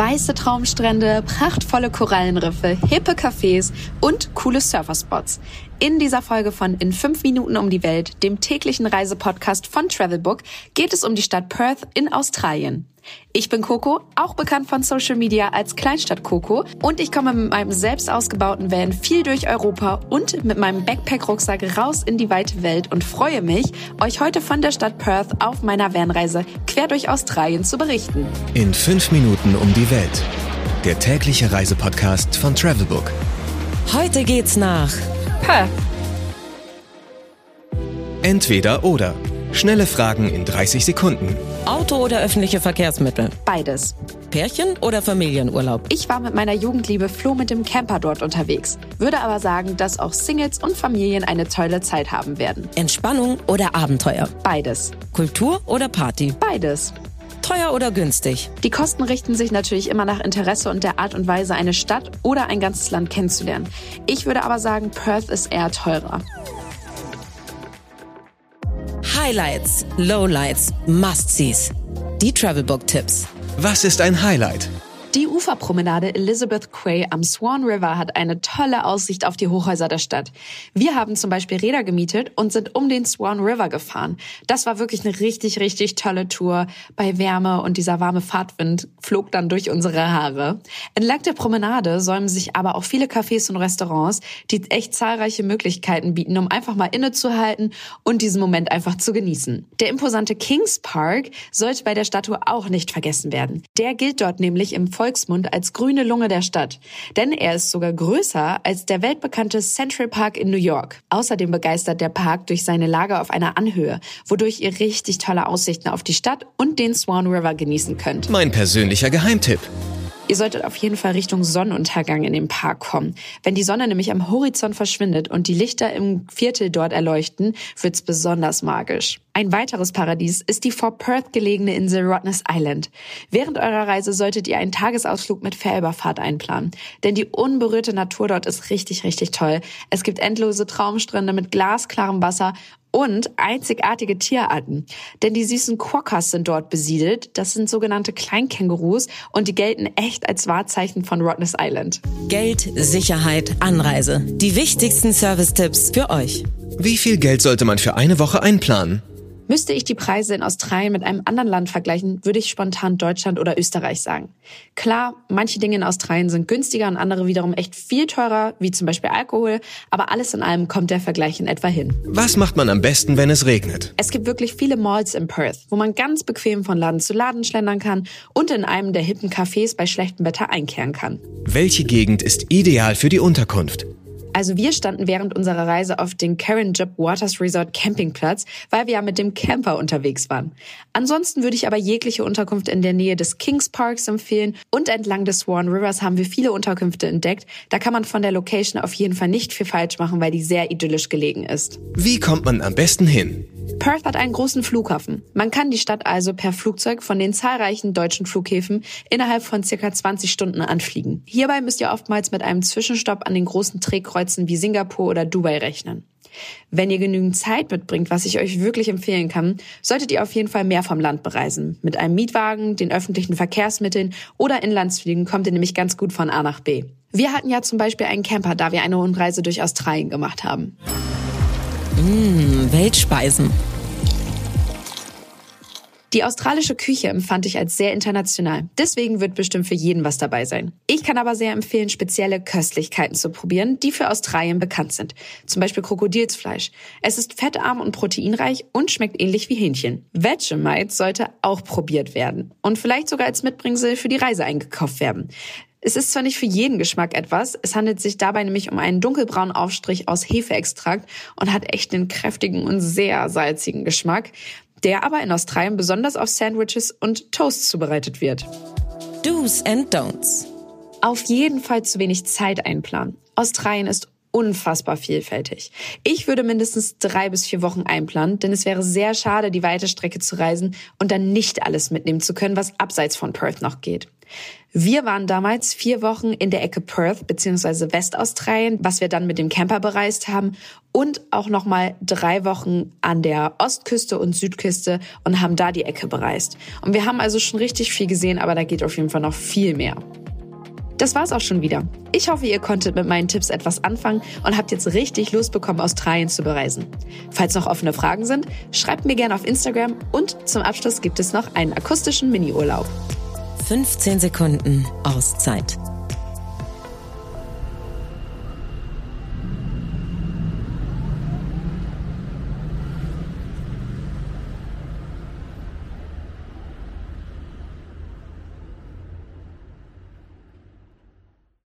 Weiße Traumstrände, prachtvolle Korallenriffe, hippe Cafés und coole Surferspots. In dieser Folge von In 5 Minuten um die Welt, dem täglichen Reisepodcast von Travelbook, geht es um die Stadt Perth in Australien. Ich bin Coco, auch bekannt von Social Media als Kleinstadt Coco und ich komme mit meinem selbst ausgebauten Van viel durch Europa und mit meinem Backpack-Rucksack raus in die weite Welt und freue mich, euch heute von der Stadt Perth auf meiner Vanreise quer durch Australien zu berichten. In 5 Minuten um die Welt. Der tägliche Reisepodcast von Travelbook. Heute geht's nach Perth. Entweder oder. Schnelle Fragen in 30 Sekunden. Auto oder öffentliche Verkehrsmittel? Beides. Pärchen oder Familienurlaub? Ich war mit meiner Jugendliebe Flo mit dem Camper dort unterwegs, würde aber sagen, dass auch Singles und Familien eine tolle Zeit haben werden. Entspannung oder Abenteuer? Beides. Kultur oder Party? Beides. Teuer oder günstig? Die Kosten richten sich natürlich immer nach Interesse und der Art und Weise, eine Stadt oder ein ganzes Land kennenzulernen. Ich würde aber sagen, Perth ist eher teurer. Highlights, Lowlights, Must-Sees. Die Travelbook-Tipps. Was ist ein Highlight? Die Uferpromenade Elizabeth Quay am Swan River hat eine tolle Aussicht auf die Hochhäuser der Stadt. Wir haben zum Beispiel Räder gemietet und sind um den Swan River gefahren. Das war wirklich eine richtig, richtig tolle Tour. Bei Wärme und dieser warme Fahrtwind flog dann durch unsere Haare. Entlang der Promenade säumen sich aber auch viele Cafés und Restaurants, die echt zahlreiche Möglichkeiten bieten, um einfach mal innezuhalten und diesen Moment einfach zu genießen. Der imposante Kings Park sollte bei der Statue auch nicht vergessen werden. Der gilt dort nämlich im Volksmund als grüne Lunge der Stadt. Denn er ist sogar größer als der weltbekannte Central Park in New York. Außerdem begeistert der Park durch seine Lage auf einer Anhöhe, wodurch ihr richtig tolle Aussichten auf die Stadt und den Swan River genießen könnt. Mein persönlicher Geheimtipp. Ihr solltet auf jeden Fall Richtung Sonnenuntergang in den Park kommen. Wenn die Sonne nämlich am Horizont verschwindet und die Lichter im Viertel dort erleuchten, wird's besonders magisch. Ein weiteres Paradies ist die vor Perth gelegene Insel Rottnest Island. Während eurer Reise solltet ihr einen Tagesausflug mit Fährüberfahrt einplanen. Denn die unberührte Natur dort ist richtig, richtig toll. Es gibt endlose Traumstrände mit glasklarem Wasser und einzigartige Tierarten. Denn die süßen Quokkas sind dort besiedelt. Das sind sogenannte Kleinkängurus und die gelten echt als Wahrzeichen von Rottnest Island. Geld, Sicherheit, Anreise. Die wichtigsten Service-Tipps für euch. Wie viel Geld sollte man für eine Woche einplanen? Müsste ich die Preise in Australien mit einem anderen Land vergleichen, würde ich spontan Deutschland oder Österreich sagen. Klar, manche Dinge in Australien sind günstiger und andere wiederum echt viel teurer, wie zum Beispiel Alkohol, aber alles in allem kommt der Vergleich in etwa hin. Was macht man am besten, wenn es regnet? Es gibt wirklich viele Malls in Perth, wo man ganz bequem von Laden zu Laden schlendern kann und in einem der hippen Cafés bei schlechtem Wetter einkehren kann. Welche Gegend ist ideal für die Unterkunft? Also wir standen während unserer Reise auf den Karen Job Waters Resort Campingplatz, weil wir ja mit dem Camper unterwegs waren. Ansonsten würde ich aber jegliche Unterkunft in der Nähe des Kings Parks empfehlen und entlang des Swan Rivers haben wir viele Unterkünfte entdeckt. Da kann man von der Location auf jeden Fall nicht viel falsch machen, weil die sehr idyllisch gelegen ist. Wie kommt man am besten hin? Perth hat einen großen Flughafen. Man kann die Stadt also per Flugzeug von den zahlreichen deutschen Flughäfen innerhalb von circa 20 Stunden anfliegen. Hierbei müsst ihr oftmals mit einem Zwischenstopp an den großen Drehkreuzen wie Singapur oder Dubai rechnen. Wenn ihr genügend Zeit mitbringt, was ich euch wirklich empfehlen kann, solltet ihr auf jeden Fall mehr vom Land bereisen. Mit einem Mietwagen, den öffentlichen Verkehrsmitteln oder Inlandsfliegen kommt ihr nämlich ganz gut von A nach B. Wir hatten ja zum Beispiel einen Camper, da wir eine Rundreise durch Australien gemacht haben. Mmh, Weltspeisen. Die australische Küche empfand ich als sehr international. Deswegen wird bestimmt für jeden was dabei sein. Ich kann aber sehr empfehlen, spezielle Köstlichkeiten zu probieren, die für Australien bekannt sind. Zum Beispiel Krokodilsfleisch. Es ist fettarm und proteinreich und schmeckt ähnlich wie Hähnchen. Vegemite sollte auch probiert werden und vielleicht sogar als Mitbringsel für die Reise eingekauft werden. Es ist zwar nicht für jeden Geschmack etwas, es handelt sich dabei nämlich um einen dunkelbraunen Aufstrich aus Hefeextrakt und hat echt einen kräftigen und sehr salzigen Geschmack, der aber in Australien besonders auf Sandwiches und Toasts zubereitet wird. Do's and Don'ts. Auf jeden Fall zu wenig Zeit einplanen. Australien ist unfassbar vielfältig. Ich würde mindestens drei bis vier Wochen einplanen, denn es wäre sehr schade, die weite Strecke zu reisen und dann nicht alles mitnehmen zu können, was abseits von Perth noch geht. Wir waren damals vier Wochen in der Ecke Perth bzw. Westaustralien, was wir dann mit dem Camper bereist haben und auch nochmal drei Wochen an der Ostküste und Südküste und haben da die Ecke bereist. Und wir haben also schon richtig viel gesehen, aber da geht auf jeden Fall noch viel mehr. Das war's auch schon wieder. Ich hoffe, ihr konntet mit meinen Tipps etwas anfangen und habt jetzt richtig Lust bekommen, Australien zu bereisen. Falls noch offene Fragen sind, schreibt mir gerne auf Instagram und zum Abschluss gibt es noch einen akustischen Mini-Urlaub. 15 Sekunden Auszeit